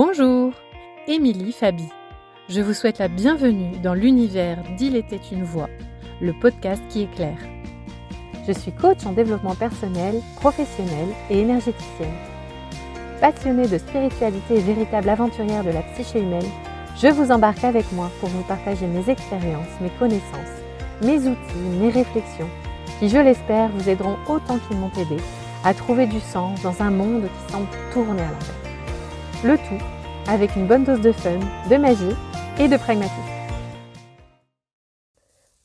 Bonjour, Émilie Fabi. Je vous souhaite la bienvenue dans l'univers d'Il était une voix, le podcast qui éclaire. Je suis coach en développement personnel, professionnel et énergéticienne. Passionnée de spiritualité et véritable aventurière de la psyché humaine, je vous embarque avec moi pour vous partager mes expériences, mes connaissances, mes outils, mes réflexions, qui, je l'espère, vous aideront autant qu'ils m'ont aidé à trouver du sens dans un monde qui semble tourner à l'envers. Le tout avec une bonne dose de fun, de magie et de pragmatisme.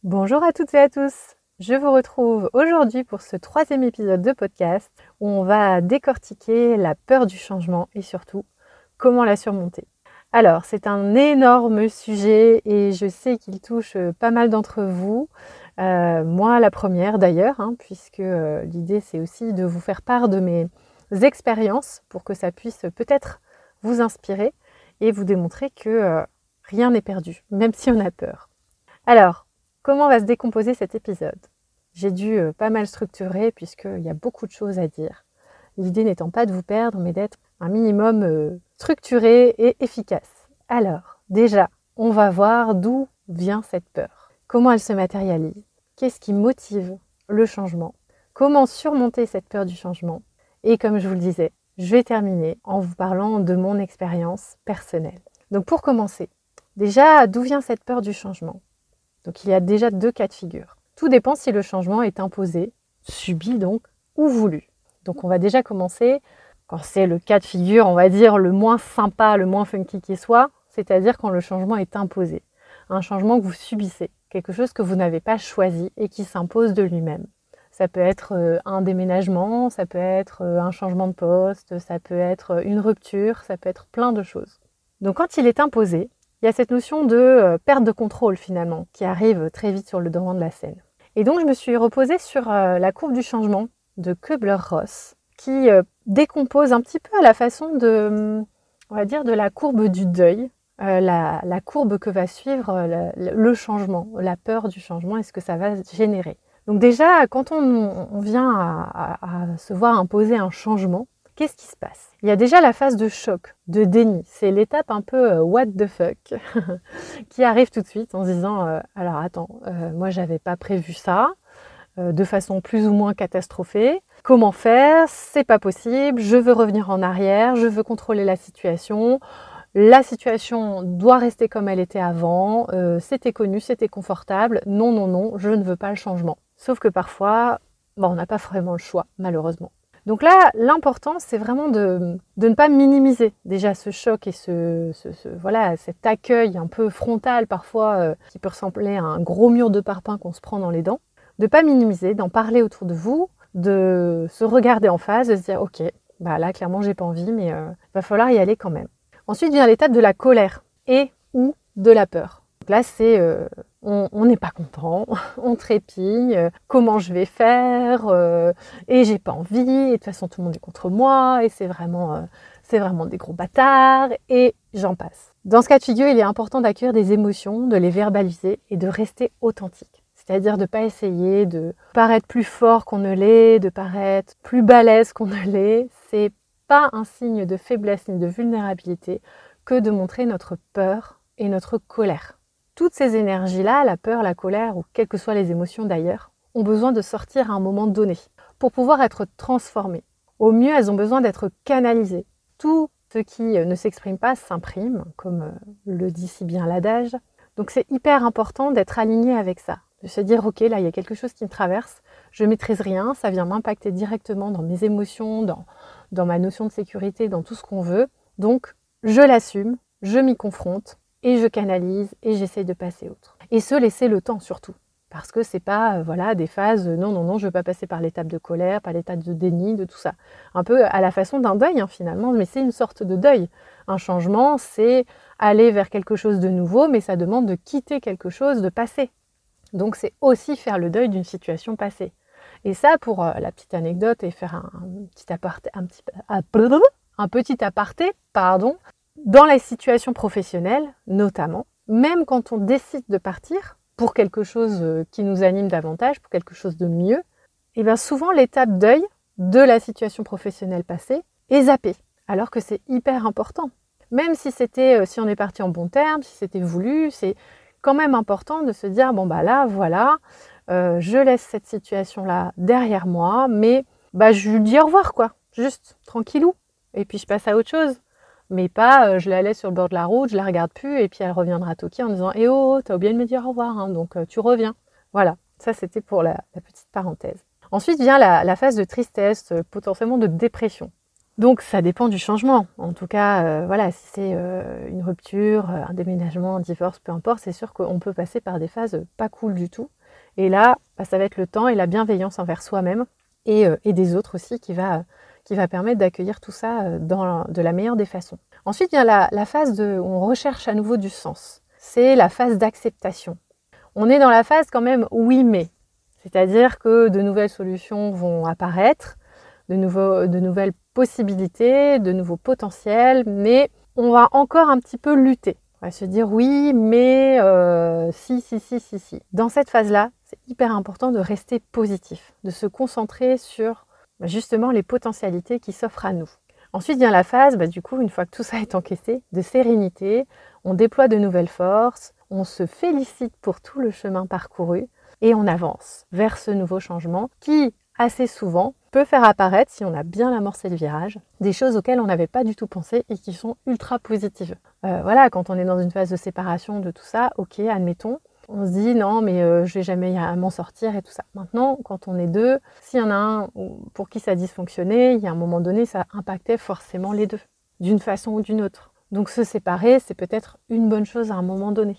Bonjour à toutes et à tous. Je vous retrouve aujourd'hui pour ce troisième épisode de podcast où on va décortiquer la peur du changement et surtout comment la surmonter. Alors, c'est un énorme sujet et je sais qu'il touche pas mal d'entre vous. Euh, moi, la première d'ailleurs, hein, puisque euh, l'idée c'est aussi de vous faire part de mes expériences pour que ça puisse peut-être vous inspirer et vous démontrer que euh, rien n'est perdu, même si on a peur. Alors, comment va se décomposer cet épisode? J'ai dû euh, pas mal structurer puisqu'il y a beaucoup de choses à dire. L'idée n'étant pas de vous perdre, mais d'être un minimum euh, structuré et efficace. Alors, déjà, on va voir d'où vient cette peur. Comment elle se matérialise? Qu'est-ce qui motive le changement? Comment surmonter cette peur du changement? Et comme je vous le disais, je vais terminer en vous parlant de mon expérience personnelle. Donc pour commencer, déjà, d'où vient cette peur du changement? Donc il y a déjà deux cas de figure. Tout dépend si le changement est imposé, subi donc, ou voulu. Donc on va déjà commencer, quand c'est le cas de figure, on va dire le moins sympa, le moins funky qui soit, c'est-à-dire quand le changement est imposé. Un changement que vous subissez, quelque chose que vous n'avez pas choisi et qui s'impose de lui-même. Ça peut être euh, un déménagement, ça peut être euh, un changement de poste, ça peut être euh, une rupture, ça peut être plein de choses. Donc quand il est imposé, il y a cette notion de perte de contrôle finalement qui arrive très vite sur le devant de la scène. Et donc je me suis reposée sur la courbe du changement de Kubler-Ross qui décompose un petit peu à la façon de, on va dire, de la courbe du deuil, la, courbe que va suivre le changement, la peur du changement et ce que ça va générer. Donc déjà, quand on, vient à, se voir imposer un changement, qu'est-ce qui se passe? Il y a déjà la phase de choc, de déni. C'est l'étape un peu euh, what the fuck qui arrive tout de suite en se disant euh, alors attends, euh, moi j'avais pas prévu ça de façon plus ou moins catastrophée. Comment faire? C'est pas possible. Je veux revenir en arrière. Je veux contrôler la situation la situation doit rester comme elle était avant, c'était connu, c'était confortable, non, non, non, je ne veux pas le changement. Sauf que parfois, on n'a pas vraiment le choix, malheureusement. Donc là, l'important, c'est vraiment de, ne pas minimiser déjà ce choc et ce, voilà, cet accueil un peu frontal parfois euh, qui peut ressembler à un gros mur de parpaing qu'on se prend dans les dents. De pas minimiser, d'en parler autour de vous, de se regarder en face, de se dire ok, bah là clairement j'ai pas envie, mais il euh, va falloir y aller quand même. Ensuite vient l'étape de la colère et ou de la peur. Donc là, c'est euh, on n'est pas content, on trépigne, euh, comment je vais faire, euh, et j'ai pas envie, et de toute façon tout le monde est contre moi, et c'est vraiment, c'est vraiment des gros bâtards, et j'en passe. Dans ce cas de figure, il est important d'accueillir des émotions, de les verbaliser et de rester authentique. C'est-à-dire de ne pas essayer de paraître plus fort qu'on ne l'est, de paraître plus balèze qu'on ne l'est. C'est pas un signe de faiblesse ni de vulnérabilité que de montrer notre peur et notre colère. Toutes ces énergies-là, la peur, la colère ou quelles que soient les émotions d'ailleurs, ont besoin de sortir à un moment donné pour pouvoir être transformées. Au mieux, elles ont besoin d'être canalisées. Tout ce qui euh, ne s'exprime pas s'imprime, comme euh, le dit si bien l'adage. Donc c'est hyper important d'être aligné avec ça, de se dire ok là il y a quelque chose qui me traverse, je maîtrise rien, ça vient m'impacter directement dans mes émotions, dans, dans ma notion de sécurité, dans tout ce qu'on veut. Donc je l'assume, je m'y confronte et je canalise et j'essaie de passer autre. Et se laisser le temps surtout. Parce que c'est pas euh, voilà des phases non non non je veux pas passer par l'étape de colère, par l'étape de déni, de tout ça. Un peu à la façon d'un deuil hein, finalement, mais c'est une sorte de deuil. Un changement, c'est aller vers quelque chose de nouveau, mais ça demande de quitter quelque chose, de passer. Donc c'est aussi faire le deuil d'une situation passée. Et ça, pour euh, la petite anecdote et faire un, petit aparté, un petit, un petit aparté, pardon, dans les situations professionnelles, notamment, même quand on décide de partir pour quelque chose euh, qui nous anime davantage, pour quelque chose de mieux, et eh bien souvent l'étape deuil de la situation professionnelle passée est zappée, alors que c'est hyper important. Même si c'était, si on est parti en bon terme, si c'était voulu, c'est quand même important de se dire bon bah là voilà, je laisse cette situation là derrière moi, mais bah je lui dis au revoir quoi, juste tranquillou, et puis je passe à autre chose mais pas euh, je la laisse sur le bord de la route, je la regarde plus et puis elle reviendra toquer en disant Eh oh, t'as oublié de me dire au revoir, hein, donc euh, tu reviens. Voilà, ça c'était pour la, petite parenthèse. Ensuite vient la, phase de tristesse, euh, potentiellement de dépression. Donc ça dépend du changement. En tout cas, voilà, si c'est une rupture, un déménagement, un divorce, peu importe, c'est sûr qu'on peut passer par des phases pas cool du tout. Et là, bah, ça va être le temps et la bienveillance envers soi-même et, et, des autres aussi qui va qui va permettre d'accueillir tout ça euh, de la meilleure des façons. Ensuite vient la, la phase où on recherche à nouveau du sens. C'est la phase d'acceptation. On est dans la phase quand même oui mais, c'est-à-dire que de nouvelles solutions vont apparaître, de, nouvelles possibilités, de nouveaux potentiels, mais on va encore un petit peu lutter. On va se dire oui, mais euh, si, si, si, si, si. Dans cette phase-là, c'est hyper important de rester positif, de se concentrer sur bah, justement les potentialités qui s'offrent à nous. Ensuite vient la phase, bah, du coup, une fois que tout ça est encaissé, de sérénité, on déploie de nouvelles forces, on se félicite pour tout le chemin parcouru et on avance vers ce nouveau changement qui, assez souvent, peut faire apparaître, si on a bien amorcé le virage, des choses auxquelles on n'avait pas du tout pensé et qui sont ultra positives. Euh, voilà, quand on est dans une phase de séparation de tout ça, ok, admettons, on se dit non mais euh, je vais jamais m'en sortir et tout ça. Maintenant, quand on est deux, s'il y en a un pour qui ça a dysfonctionné, il y a un moment donné, ça impactait forcément les deux, d'une façon ou d'une autre. Donc se séparer, c'est peut-être une bonne chose à un moment donné.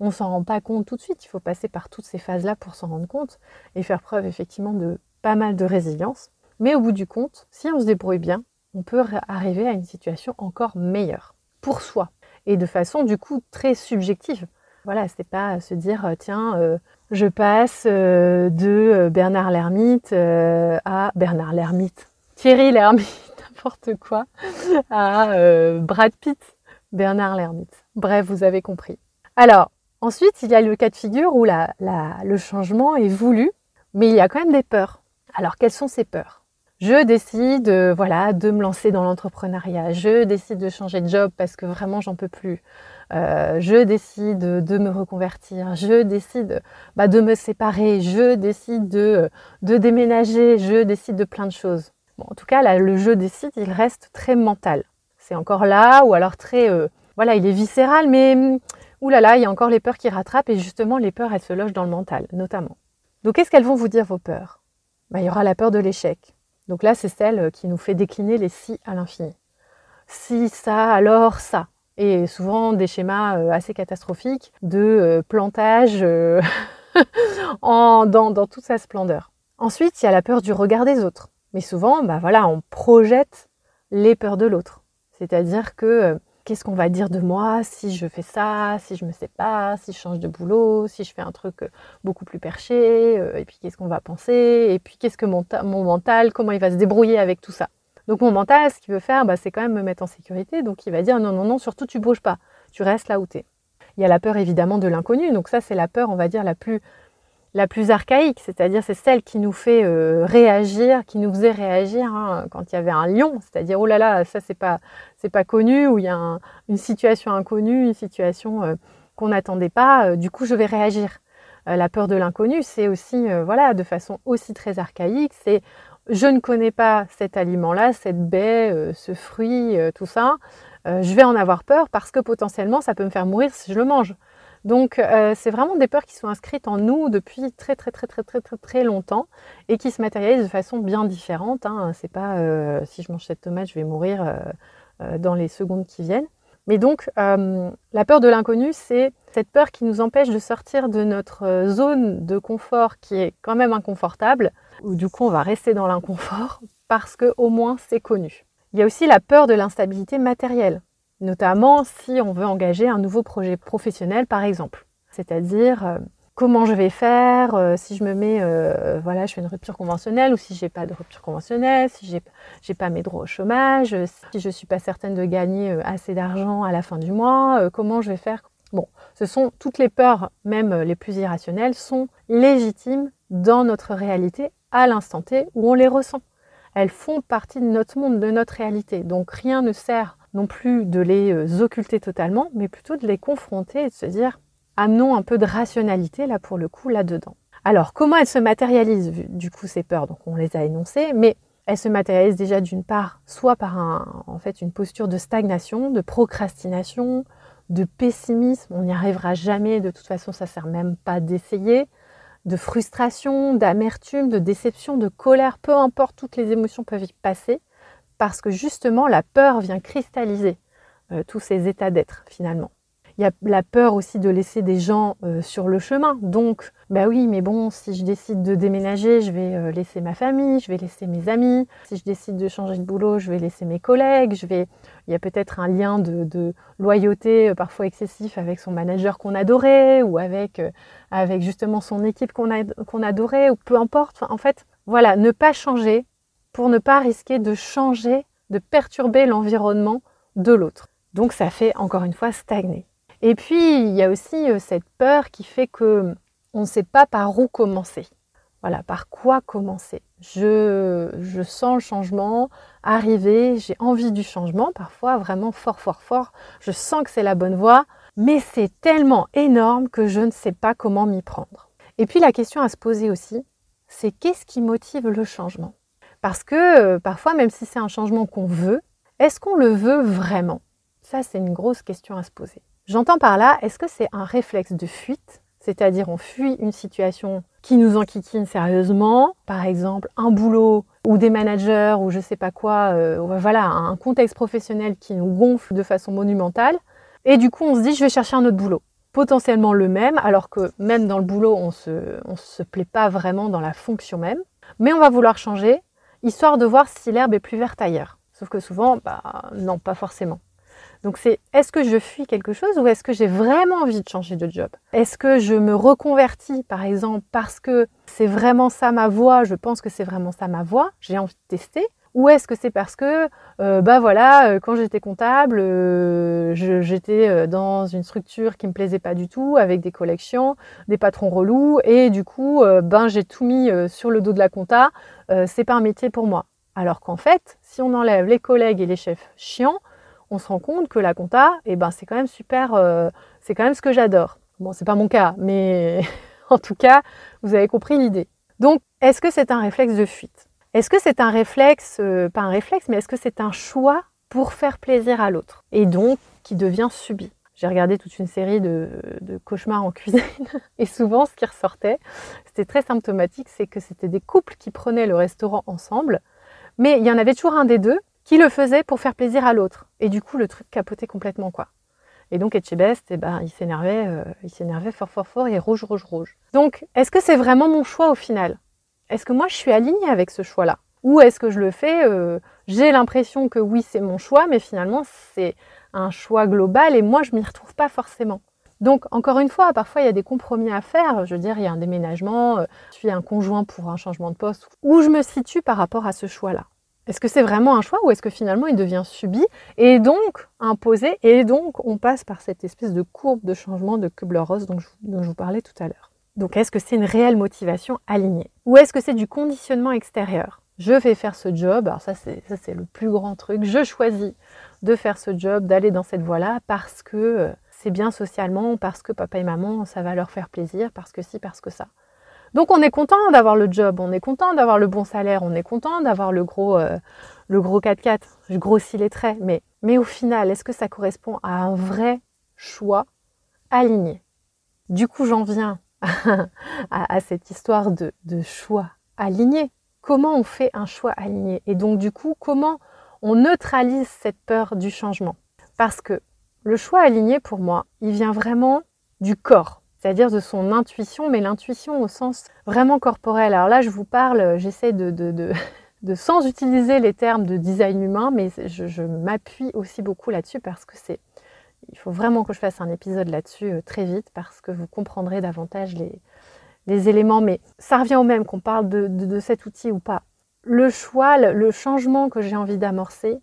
On s'en rend pas compte tout de suite, il faut passer par toutes ces phases-là pour s'en rendre compte et faire preuve effectivement de pas mal de résilience. Mais au bout du compte, si on se débrouille bien, on peut arriver à une situation encore meilleure pour soi et de façon du coup très subjective. Voilà, c'est pas se dire euh, tiens, euh, je passe euh, de Bernard Lermite à Bernard Lermite, Thierry Lermite, n'importe quoi, à Brad Pitt, Bernard Lermite. Bref, vous avez compris. Alors, ensuite, il y a le cas de figure où le changement est voulu, mais il y a quand même des peurs. Alors, quelles sont ces peurs? Je décide voilà de me lancer dans l'entrepreneuriat, je décide de changer de job parce que vraiment j'en peux plus. Euh, je décide de me reconvertir, je décide bah, de me séparer, je décide de, déménager, je décide de plein de choses. En tout cas, le je décide, il reste très mental. C'est encore là, ou alors très, euh, voilà, il est viscéral, mais hum, oulala, il y a encore les peurs qui rattrapent, et justement, les peurs, elles se logent dans le mental, notamment. Donc, qu'est-ce qu'elles vont vous dire, vos peurs? Bah, Il y aura la peur de l'échec. Donc là, c'est celle qui nous fait décliner les si à l'infini. Si ça, alors ça et souvent des schémas euh, assez catastrophiques de euh, plantage euh, dans, toute sa splendeur. Ensuite, il y a la peur du regard des autres. Mais souvent, bah voilà, on projette les peurs de l'autre. C'est-à-dire que qu'est-ce qu'on va dire de moi si je fais ça, si je me sépare, si je change de boulot, si je fais un truc beaucoup plus perché, et puis qu'est-ce qu'on va penser, et puis qu'est-ce que mon mental, comment il va se débrouiller avec tout ça. Donc mon mental, ce qu'il veut faire, bah, c'est quand même me mettre en sécurité. Donc il va dire non, non, non, surtout tu bouges pas, tu restes là où tu es. Il y a la peur évidemment de l'inconnu. Donc ça, c'est la peur, on va dire, la plus, la plus archaïque, c'est-à-dire c'est celle qui nous fait euh, réagir, qui nous faisait réagir hein, quand il y avait un lion, c'est-à-dire oh là là, ça c'est pas c'est pas connu, ou il y a une situation inconnue, une situation euh, qu'on n'attendait pas, euh, du coup je vais réagir. la peur de l'inconnu, c'est aussi voilà de façon aussi très archaïque, c'est je ne connais pas cet aliment-là, cette baie, euh, ce fruit, euh, tout ça, euh, je vais en avoir peur parce que potentiellement ça peut me faire mourir si je le mange. Donc c'est vraiment des peurs qui sont inscrites en nous depuis très très très très très très longtemps et qui se matérialisent de façon bien différente. Hein. C'est pas si je mange cette tomate je vais mourir dans les secondes qui viennent. Mais donc, la peur de l'inconnu, c'est cette peur qui nous empêche de sortir de notre zone de confort qui est quand même inconfortable, ou du coup on va rester dans l'inconfort parce que au moins c'est connu. Il y a aussi la peur de l'instabilité matérielle, notamment si on veut engager un nouveau projet professionnel par exemple. C'est-à-dire euh, comment je vais faire euh, si je me mets, euh, voilà, je fais une rupture conventionnelle ou si j'ai pas de rupture conventionnelle, si j'ai, j'ai pas mes droits au chômage, si je suis pas certaine de gagner assez d'argent à la fin du mois, comment je vais faire? Bon, ce sont toutes les peurs, même les plus irrationnelles, sont légitimes dans notre réalité à l'instant T où on les ressent. Elles font partie de notre monde, de notre réalité. Donc rien ne sert non plus de les euh, occulter totalement, mais plutôt de les confronter et de se dire amenons un peu de rationalité là pour le coup là-dedans. Alors comment elles se matérialisent du coup ces peurs? Donc on les a énoncées, mais elles se matérialisent déjà d'une part soit par un, en fait une posture de stagnation, de procrastination, de pessimisme, on n'y arrivera jamais, de toute façon ça sert même pas d'essayer, de frustration, d'amertume, de déception, de colère, peu importe, toutes les émotions peuvent y passer, parce que justement la peur vient cristalliser euh, tous ces états d'être finalement. Il y a la peur aussi de laisser des gens euh, sur le chemin. Donc, bah oui, mais bon, si je décide de déménager, je vais euh, laisser ma famille, je vais laisser mes amis. Si je décide de changer de boulot, je vais laisser mes collègues. Il y a peut-être un lien de, loyauté parfois excessif avec son manager qu'on adorait ou avec, avec justement son équipe qu'on adorait ou peu importe. en fait, voilà, ne pas changer pour ne pas risquer de changer, de perturber l'environnement de l'autre. Donc ça fait encore une fois stagner. Et puis il y a aussi euh, cette peur qui fait que on ne sait pas par où commencer. Voilà, par quoi commencer. Je, je sens le changement arriver, j'ai envie du changement, parfois vraiment fort, fort, fort. Je sens que c'est la bonne voie, mais c'est tellement énorme que je ne sais pas comment m'y prendre. Et puis la question à se poser aussi, c'est qu'est-ce qui motive le changement? Parce que euh, parfois, même si c'est un changement qu'on veut, est-ce qu'on le veut vraiment? Ça, c'est une grosse question à se poser. J'entends par là, est-ce que c'est un réflexe de fuite? C'est-à-dire on fuit une situation qui nous enquiquine sérieusement, par exemple un boulot ou des managers ou je sais pas quoi, euh, voilà, un contexte professionnel qui nous gonfle de façon monumentale. Et du coup, on se dit, je vais chercher un autre boulot potentiellement le même, alors que même dans le boulot, on se, on se plaît pas vraiment dans la fonction même. Mais on va vouloir changer histoire de voir si l'herbe est plus verte ailleurs. Sauf que souvent, bah, non, pas forcément. Donc c'est est-ce que je fuis quelque chose ou est-ce que j'ai vraiment envie de changer de job? Est-ce que je me reconvertis par exemple parce que c'est vraiment ça ma voie, je pense que c'est vraiment ça ma voie, j'ai envie de tester? Ou est-ce que c'est parce que, euh, bah voilà, euh, quand j'étais comptable, euh, j'étais dans une structure qui me plaisait pas du tout, avec des collections, des patrons relous, et du coup, ben j'ai tout mis sur le dos de la compta. c'est pas un métier pour moi. Alors qu'en fait, si on enlève les collègues et les chefs chiants, on se rend compte que la compta, eh ben c'est quand même super, c'est quand même ce que j'adore. Bon, c'est pas mon cas, mais en tout cas, vous avez compris l'idée. Donc, est-ce que c'est un réflexe de fuite? Est-ce que c'est un réflexe, euh, pas un réflexe, mais est-ce que c'est un choix pour faire plaisir à l'autre et donc qui devient subi? J'ai regardé toute une série de, cauchemars en cuisine et souvent ce qui ressortait, c'était très symptomatique, c'est que c'était des couples qui prenaient le restaurant ensemble, mais il y en avait toujours un des deux qui le faisait pour faire plaisir à l'autre. Et du coup, le truc capotait complètement quoi. Et donc Etchebest, eh ben, il s'énervait, euh, il s'énervait fort fort fort et rouge rouge rouge. Donc, est-ce que c'est vraiment mon choix au final? Est-ce que moi je suis alignée avec ce choix-là? Ou est-ce que je le fais euh, J'ai l'impression que oui, c'est mon choix, mais finalement c'est un choix global et moi je m'y retrouve pas forcément. Donc encore une fois, parfois il y a des compromis à faire. Je veux dire, il y a un déménagement, euh, je suis un conjoint pour un changement de poste. Où je me situe par rapport à ce choix-là Est-ce que c'est vraiment un choix ou est-ce que finalement il devient subi et donc imposé et donc on passe par cette espèce de courbe de changement de Kubler-Ross dont je vous parlais tout à l'heure. Donc est-ce que c'est une réelle motivation alignée Ou est-ce que c'est du conditionnement extérieur? Je vais faire ce job, alors ça c'est, c'est le plus grand truc, je choisis de faire ce job, d'aller dans cette voie-là parce que euh, c'est bien socialement, parce que papa et maman, ça va leur faire plaisir, parce que si, parce que ça. Donc on est content d'avoir le job, on est content d'avoir le bon salaire, on est content d'avoir le gros, euh, le gros 4x4, je grossis les traits, mais, mais au final, est-ce que ça correspond à un vrai choix aligné? Du coup, j'en viens à, cette histoire de, choix aligné. Comment on fait un choix aligné? Et donc du coup, comment on neutralise cette peur du changement? Parce que le choix aligné, pour moi, il vient vraiment du corps, c'est-à-dire de son intuition, mais l'intuition au sens vraiment corporel. Alors là, je vous parle, j'essaie de, de, sans utiliser les termes de design humain, mais je m'appuie aussi beaucoup là-dessus parce que c'est il faut vraiment que je fasse un épisode là-dessus euh, très vite parce que vous comprendrez davantage les, éléments. Mais ça revient au même qu'on parle de, cet outil ou pas. Le choix, le, changement que j'ai envie d'amorcer,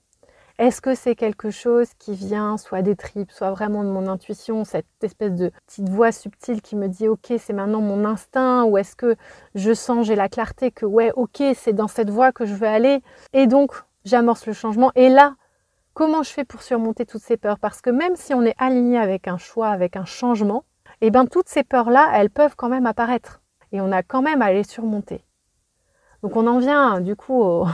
est-ce que c'est quelque chose qui vient soit des tripes, soit vraiment de mon intuition, cette espèce de petite voix subtile qui me dit ok c'est maintenant mon instinct, ou est-ce que je sens, j'ai la clarté que ouais ok c'est dans cette voie que je veux aller, et donc j'amorce le changement, et là Comment je fais pour surmonter toutes ces peurs? Parce que même si on est aligné avec un choix, avec un changement, eh bien toutes ces peurs-là, elles peuvent quand même apparaître. Et on a quand même à les surmonter. Donc on en vient du coup au,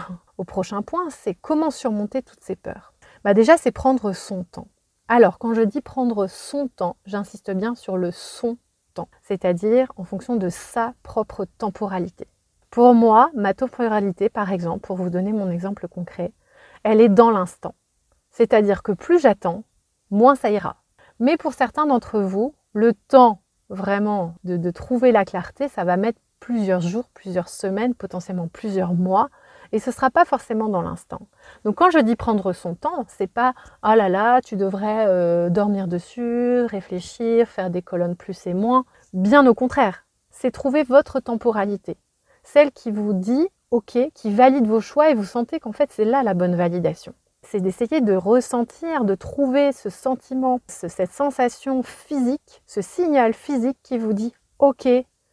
prochain point, c'est comment surmonter toutes ces peurs. Bah déjà, c'est prendre son temps. Alors, quand je dis prendre son temps, j'insiste bien sur le son temps, c'est-à-dire en fonction de sa propre temporalité. Pour moi, ma temporalité, par exemple, pour vous donner mon exemple concret, elle est dans l'instant. C'est-à-dire que plus j'attends, moins ça ira. Mais pour certains d'entre vous, le temps vraiment de, de, trouver la clarté, ça va mettre plusieurs jours, plusieurs semaines, potentiellement plusieurs mois, et ce ne sera pas forcément dans l'instant. Donc quand je dis prendre son temps, c'est pas ah là là, tu devrais euh, dormir dessus, réfléchir, faire des colonnes plus et moins. Bien au contraire, c'est trouver votre temporalité, celle qui vous dit ok, qui valide vos choix et vous sentez qu'en fait c'est là la bonne validation. C'est d'essayer de ressentir, de trouver ce sentiment, cette sensation physique, ce signal physique qui vous dit ok,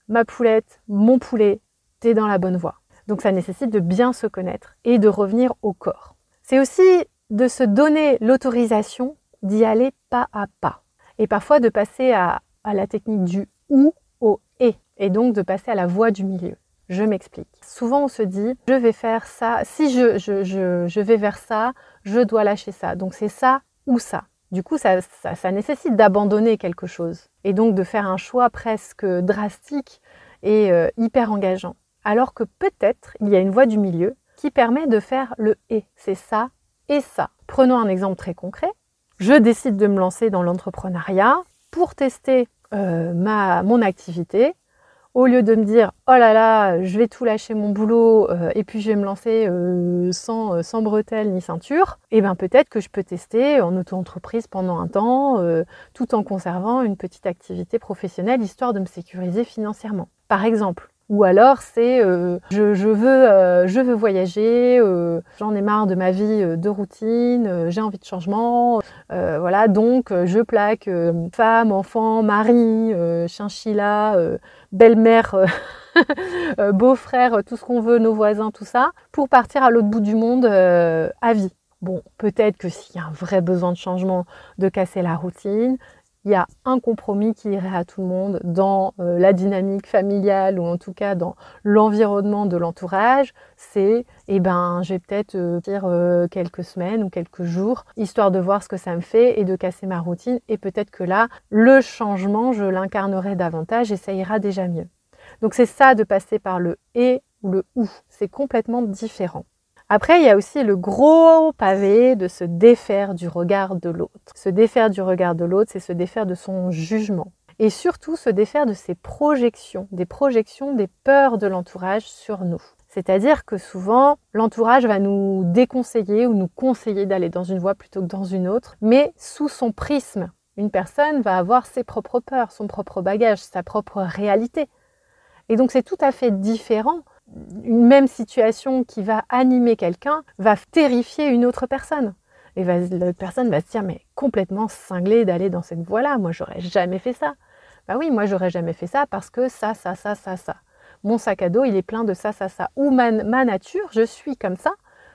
ma poulette, mon poulet, t'es dans la bonne voie. Donc ça nécessite de bien se connaître et de revenir au corps. C'est aussi de se donner l'autorisation d'y aller pas à pas. Et parfois de passer à, la technique du ou au et. Et donc de passer à la voie du milieu. Je m'explique. Souvent on se dit, je vais faire ça, si je, je, je, vais vers ça, je dois lâcher ça. Donc c'est ça ou ça. Du coup, ça, ça nécessite d'abandonner quelque chose et donc de faire un choix presque drastique et euh, hyper engageant alors que peut-être il y a une voie du milieu qui permet de faire le et. C'est ça et ça. Prenons un exemple très concret. Je décide de me lancer dans l'entrepreneuriat pour tester euh, mon activité. Au lieu de me dire oh là là, je vais tout lâcher mon boulot euh, et puis je vais me lancer euh, sans, sans bretelles ni ceinture, eh bien peut-être que je peux tester en auto-entreprise pendant un temps, tout en conservant une petite activité professionnelle histoire de me sécuriser financièrement. Par exemple, ou alors c'est euh, je, veux, euh, je veux voyager, euh, j'en ai marre de ma vie de routine, j'ai envie de changement. voilà, donc je plaque femme, enfant, mari, chinchilla, belle-mère, beau-frère, tout ce qu'on veut, nos voisins, tout ça, pour partir à l'autre bout du monde à vie. Bon, peut-être que s'il y a un vrai besoin de changement, de casser la routine, il y a un compromis qui irait à tout le monde dans euh, la dynamique familiale ou en tout cas dans l'environnement de l'entourage, c'est eh ben je vais peut-être euh, dire euh, quelques semaines ou quelques jours histoire de voir ce que ça me fait et de casser ma routine et peut-être que là le changement je l'incarnerai davantage et ça ira déjà mieux. Donc c'est ça de passer par le et ou le ou, c'est complètement différent. Après, il y a aussi le gros pavé de se défaire du regard de l'autre. Se défaire du regard de l'autre, c'est se défaire de son jugement. Et surtout se défaire de ses projections, des projections, des peurs de l'entourage sur nous. C'est-à-dire que souvent, l'entourage va nous déconseiller ou nous conseiller d'aller dans une voie plutôt que dans une autre, mais sous son prisme. Une personne va avoir ses propres peurs, son propre bagage, sa propre réalité. Et donc c'est tout à fait différent une même situation qui va animer quelqu'un va terrifier une autre personne. Et l'autre personne va se dire mais complètement cinglée d'aller dans cette voie-là. Moi, j'aurais jamais fait ça. Bah oui, moi, j'aurais jamais fait ça parce que ça, ça, ça, ça, ça. Mon sac à dos, il est plein de ça, ça, ça. Ou ma, ma nature, je suis comme ça.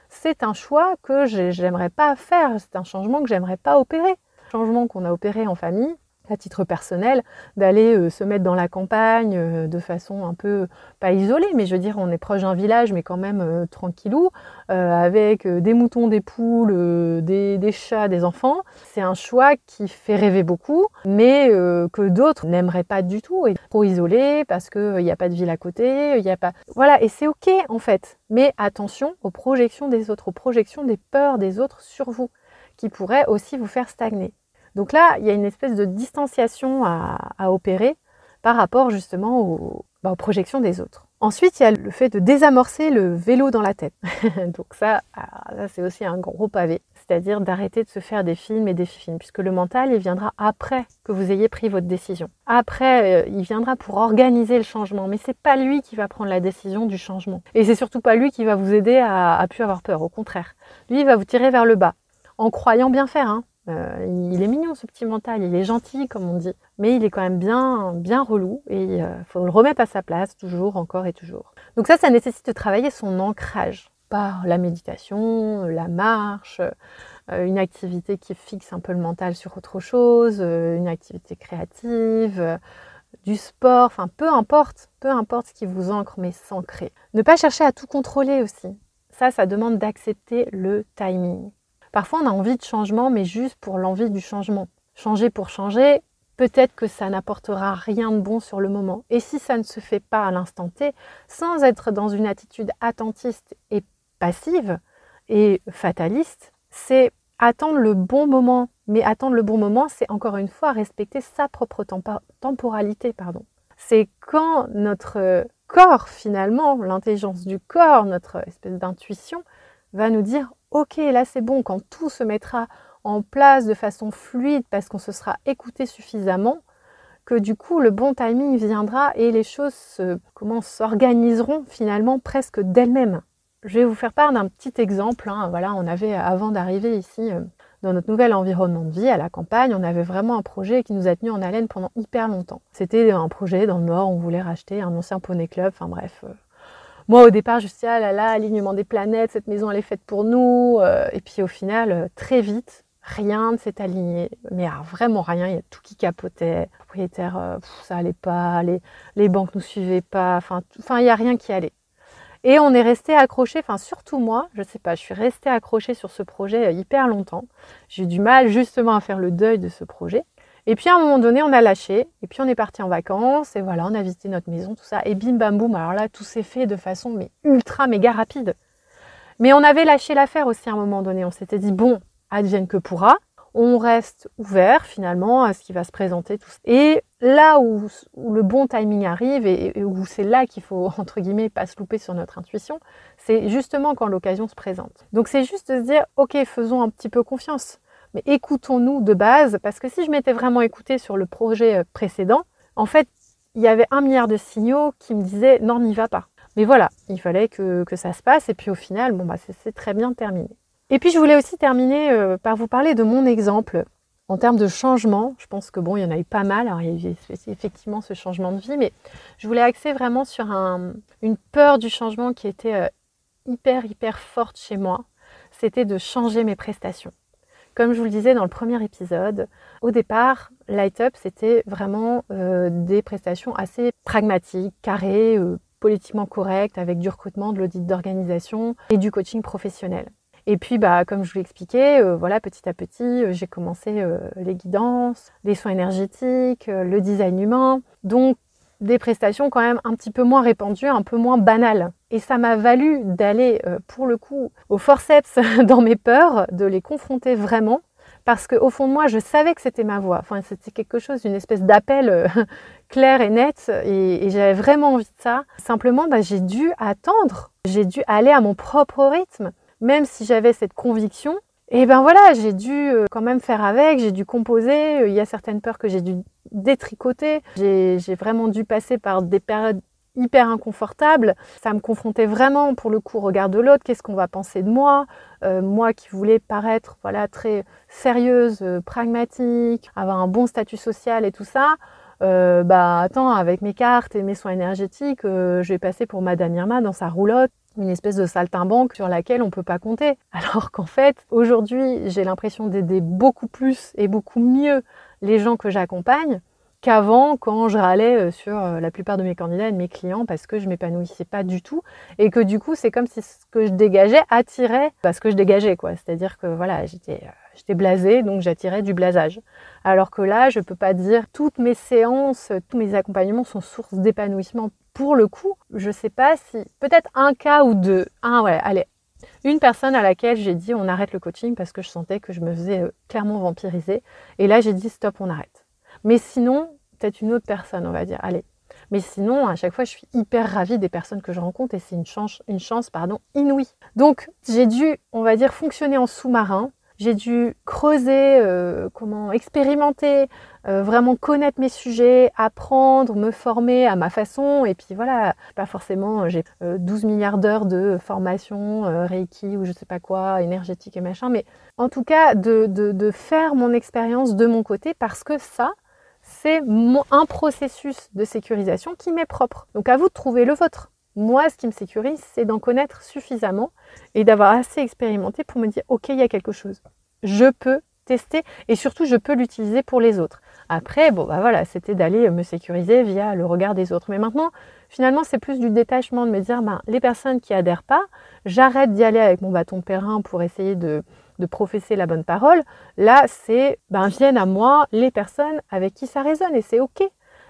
C'est un choix que j'aimerais pas faire. C'est un changement que j'aimerais pas opérer. Changement qu'on a opéré en famille, à titre personnel, d'aller euh, se mettre dans la campagne euh, de façon un peu, pas isolée, mais je veux dire, on est proche d'un village, mais quand même euh, tranquillou, avec des moutons, des poules, des, chats, des enfants. C'est un choix qui fait rêver beaucoup, mais que d'autres n'aimeraient pas du tout, et trop isolé parce qu'il n'y a pas de ville à côté, il n'y a pas... Voilà, et c'est ok en fait, mais attention aux projections des autres, aux projections des peurs des autres sur vous, qui pourraient aussi vous faire stagner. Donc là, il y a une espèce de distanciation à, opérer par rapport justement bah, aux, projections des autres. Ensuite, il y a le fait de désamorcer le vélo dans la tête. Donc ça, ah, ça c'est aussi un gros pavé. C'est-à-dire d'arrêter de se faire des films et des films, puisque le mental, il viendra après que vous ayez pris votre décision. Après, euh, il viendra pour organiser le changement, mais c'est pas lui qui va prendre la décision du changement. Et c'est surtout pas lui qui va vous aider à, à plus avoir peur. Au contraire, lui, il va vous tirer vers le bas, en croyant bien faire. Hein. Euh, il est mignon ce petit mental, il est gentil comme on dit, mais il est quand même bien, bien relou et euh, faut le remettre à sa place toujours, encore et toujours. Donc ça, ça nécessite de travailler son ancrage par la méditation, la marche, euh, une activité qui fixe un peu le mental sur autre chose, euh, une activité créative, du sport, enfin peu importe, peu importe ce qui vous ancre, mais s'ancrer. Ne pas chercher à tout contrôler aussi. Ça, ça demande d'accepter le timing. Parfois, on a envie de changement, mais juste pour l'envie du changement. Changer pour changer, peut-être que ça n'apportera rien de bon sur le moment. Et si ça ne se fait pas à l'instant T, sans être dans une attitude attentiste et passive et fataliste, c'est attendre le bon moment. Mais attendre le bon moment, c'est encore une fois respecter sa propre temporalité. Pardon. C'est quand notre corps, finalement, l'intelligence du corps, notre espèce d'intuition, va nous dire, ok, là c'est bon, quand tout se mettra en place de façon fluide parce qu'on se sera écouté suffisamment, que du coup le bon timing viendra et les choses s'organiseront finalement presque d'elles-mêmes. Je vais vous faire part d'un petit exemple. Hein. Voilà, on avait avant d'arriver ici euh, dans notre nouvel environnement de vie à la campagne, on avait vraiment un projet qui nous a tenu en haleine pendant hyper longtemps. C'était un projet dans le Nord, on voulait racheter un ancien poney club, enfin bref. Euh. Moi au départ, je me suis dit, ah là là, alignement des planètes, cette maison elle est faite pour nous. Euh. et puis au final, très vite, rien ne s'est aligné, mais vraiment rien, il y a tout qui capotait, le propriétaire, ça allait pas, les, banques nous suivaient pas, enfin, il n'y a rien qui allait. Et on est resté accroché, enfin surtout moi, je sais pas, je suis restée accrochée sur ce projet euh, hyper longtemps. J'ai eu du mal justement à faire le deuil de ce projet. Et puis à un moment donné, on a lâché, et puis on est parti en vacances, et voilà, on a visité notre maison, tout ça, et bim bam boum. Alors là, tout s'est fait de façon mais ultra méga rapide. Mais on avait lâché l'affaire aussi à un moment donné. On s'était dit bon, advienne que pourra on reste ouvert finalement à ce qui va se présenter. Tout et là où, le bon timing arrive et, où c'est là qu'il faut, entre guillemets, pas se louper sur notre intuition, c'est justement quand l'occasion se présente. Donc c'est juste de se dire, ok, faisons un petit peu confiance, mais écoutons-nous de base, parce que si je m'étais vraiment écouté sur le projet euh, précédent, en fait, il y avait un milliard de signaux qui me disaient, non, n'y va pas. Mais voilà, il fallait que, ça se passe, et puis au final, bon, bah, c'est très bien terminé. Et puis je voulais aussi terminer euh, par vous parler de mon exemple en termes de changement. Je pense que bon, il y en a eu pas mal. Alors il y a eu effectivement ce changement de vie, mais je voulais axer vraiment sur une peur du changement qui était euh, hyper hyper forte chez moi. C'était de changer mes prestations. Comme je vous le disais dans le premier épisode, au départ, Light Up, c'était vraiment euh, des prestations assez pragmatiques, carrées, politiquement correctes, avec du recrutement, de l'audit d'organisation et du coaching professionnel. Et puis, bah, comme je vous l'expliquais, euh, voilà, petit à petit, euh, j'ai commencé euh, les guidances, les soins énergétiques, le design humain. Donc, des prestations quand même un petit peu moins répandues, un peu moins banales. Et ça m'a valu d'aller, pour le coup, au forceps dans mes peurs, de les confronter vraiment. Parce qu'au fond de moi, je savais que c'était ma voix. Enfin, c'était quelque chose, une espèce d'appel clair et net. Et, j'avais vraiment envie de ça. Simplement, bah, j'ai dû attendre. J'ai dû aller à mon propre rythme même si j'avais cette conviction, et ben voilà, j'ai dû euh, quand même faire avec, j'ai dû composer, euh, il y a certaines peurs que j'ai dû détricoter, j'ai vraiment dû passer par des périodes hyper inconfortables. Ça me confrontait vraiment pour le coup au regard de l'autre, qu'est-ce qu'on va penser de moi, euh, moi qui voulais paraître voilà très sérieuse, pragmatique, avoir un bon statut social et tout ça. bah attends, avec mes cartes et mes soins énergétiques, je vais passer pour Madame Irma dans sa roulotte une espèce de saltimbanque sur laquelle on ne peut pas compter. Alors qu'en fait, aujourd'hui, j'ai l'impression d'aider beaucoup plus et beaucoup mieux les gens que j'accompagne qu'avant quand je râlais euh, sur euh, la plupart de mes candidats et de mes clients parce que je m'épanouissais pas du tout et que du coup c'est comme si ce que je dégageais attirait ce que je dégageais quoi c'est-à-dire que voilà j'étais euh, j'étais blasée donc j'attirais du blasage alors que là je peux pas dire toutes mes séances tous mes accompagnements sont source d'épanouissement pour le coup, je sais pas si peut-être un cas ou deux. Ah ouais, allez. Une personne à laquelle j'ai dit on arrête le coaching parce que je sentais que je me faisais clairement vampiriser. Et là, j'ai dit stop, on arrête. Mais sinon, peut-être une autre personne, on va dire, allez. Mais sinon, à chaque fois, je suis hyper ravie des personnes que je rencontre et c'est une chance, une chance pardon, inouïe. Donc, j'ai dû, on va dire, fonctionner en sous-marin j'ai dû creuser, euh, comment expérimenter, euh, vraiment connaître mes sujets, apprendre, me former à ma façon. Et puis voilà, pas forcément, j'ai 12 euh, milliards d'heures de formation, Reiki ou je sais pas quoi, énergétique et machin. Mais en tout cas, de faire mon expérience de mon côté parce que ça, c'est un processus de sécurisation qui m'est propre. Donc à vous de trouver le vôtre. Moi, ce qui me sécurise, c'est d'en connaître suffisamment et d'avoir assez expérimenté pour me dire, OK, il y a quelque chose. je peux tester et surtout je peux l'utiliser pour les autres. Après, bon bah voilà, c'était d'aller me sécuriser via le regard des autres. Mais maintenant, finalement, c'est plus du détachement de me dire, ben, les personnes qui adhèrent pas, j'arrête d'y aller avec mon bâton pèlerin pour essayer de, de professer la bonne parole. Là, c'est, ben, viennent à moi les personnes avec qui ça résonne et c'est ok.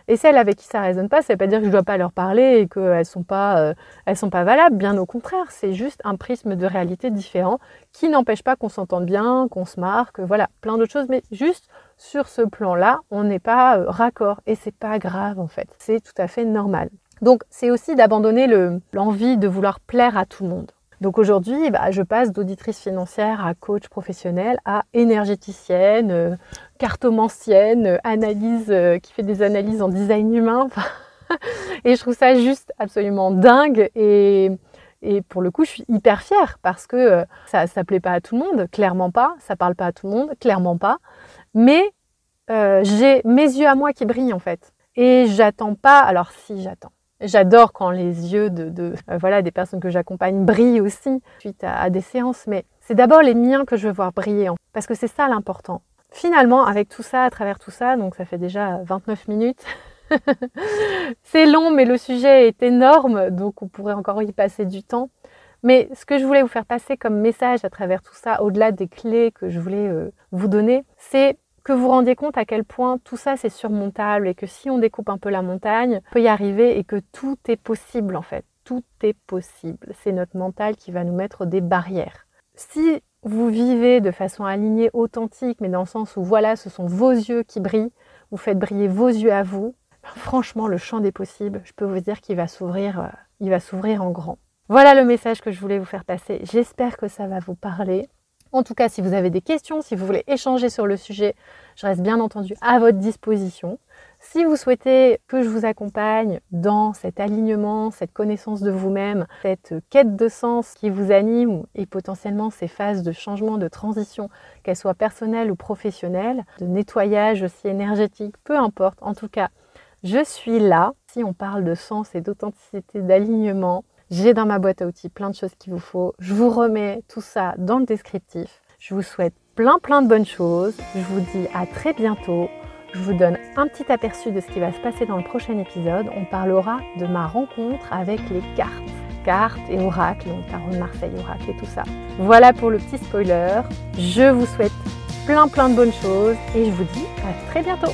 Et celles avec qui ça résonne pas, ça veut pas dire que je dois pas leur parler et qu'elles sont euh, elles sont pas valables. Bien au contraire, c'est juste un prisme de réalité différent qui n'empêche pas qu'on s'entende bien, qu'on se marque, voilà, plein d'autres choses. Mais juste sur ce plan-là, on n'est pas euh, raccord et c'est pas grave en fait. C'est tout à fait normal. Donc c'est aussi d'abandonner l'envie de vouloir plaire à tout le monde. Donc aujourd'hui, bah, je passe d'auditrice financière à coach professionnel à énergéticienne, euh, cartomancienne, euh, analyse euh, qui fait des analyses en design humain. et je trouve ça juste absolument dingue et, pour le coup, je suis hyper fière parce que ça ne plaît pas à tout le monde, clairement pas. Ça parle pas à tout le monde, clairement pas. Mais j'ai mes yeux à moi qui brillent en fait. Et j'attends pas. Alors si j'attends. J'adore quand les yeux de, euh, voilà, des personnes que j'accompagne brillent aussi suite à, des séances, mais c'est d'abord les miens que je veux voir briller, parce que c'est ça l'important. Finalement, avec tout ça, à travers tout ça, donc ça fait déjà 29 minutes, c'est long, mais le sujet est énorme, donc on pourrait encore y passer du temps. Mais ce que je voulais vous faire passer comme message à travers tout ça, au-delà des clés que je voulais euh, vous donner, c'est que vous rendiez compte à quel point tout ça c'est surmontable et que si on découpe un peu la montagne, on peut y arriver et que tout est possible en fait. Tout est possible. C'est notre mental qui va nous mettre des barrières. Si vous vivez de façon alignée, authentique, mais dans le sens où voilà, ce sont vos yeux qui brillent, vous faites briller vos yeux à vous, franchement, le champ des possibles, je peux vous dire qu'il va s'ouvrir, euh, il va s'ouvrir en grand. Voilà le message que je voulais vous faire passer. J'espère que ça va vous parler. En tout cas, si vous avez des questions, si vous voulez échanger sur le sujet, je reste bien entendu à votre disposition. Si vous souhaitez que je vous accompagne dans cet alignement, cette connaissance de vous-même, cette quête de sens qui vous anime et potentiellement ces phases de changement, de transition, qu'elles soient personnelles ou professionnelles, de nettoyage aussi énergétique, peu importe. En tout cas, je suis là. Si on parle de sens et d'authenticité, d'alignement, j'ai dans ma boîte à outils plein de choses qu'il vous faut. Je vous remets tout ça dans le descriptif. Je vous souhaite plein plein de bonnes choses. Je vous dis à très bientôt. Je vous donne un petit aperçu de ce qui va se passer dans le prochain épisode. On parlera de ma rencontre avec les cartes. Cartes et oracles, donc Tarot Marseille, oracle et tout ça. Voilà pour le petit spoiler. Je vous souhaite plein plein de bonnes choses et je vous dis à très bientôt.